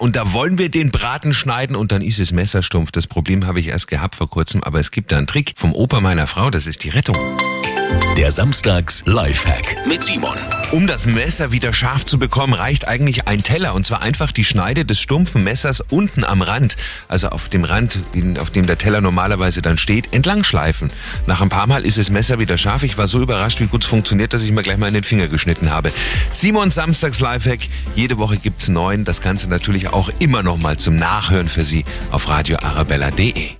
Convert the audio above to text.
Und da wollen wir den Braten schneiden und dann ist es messerstumpf. Das Problem habe ich erst gehabt vor kurzem, aber es gibt da einen Trick vom Opa meiner Frau, das ist die Rettung. Der Samstags Lifehack mit Simon. Um das Messer wieder scharf zu bekommen, reicht eigentlich ein Teller und zwar einfach die Schneide des stumpfen Messers unten am Rand, also auf dem Rand, auf dem der Teller normalerweise dann steht, entlang schleifen. Nach ein paar Mal ist das Messer wieder scharf. Ich war so überrascht, wie gut es funktioniert, dass ich mir gleich mal in den Finger geschnitten habe. Simon Samstags Lifehack. Jede Woche gibt's neun. Das Ganze natürlich auch immer noch mal zum Nachhören für Sie auf radioarabella.de.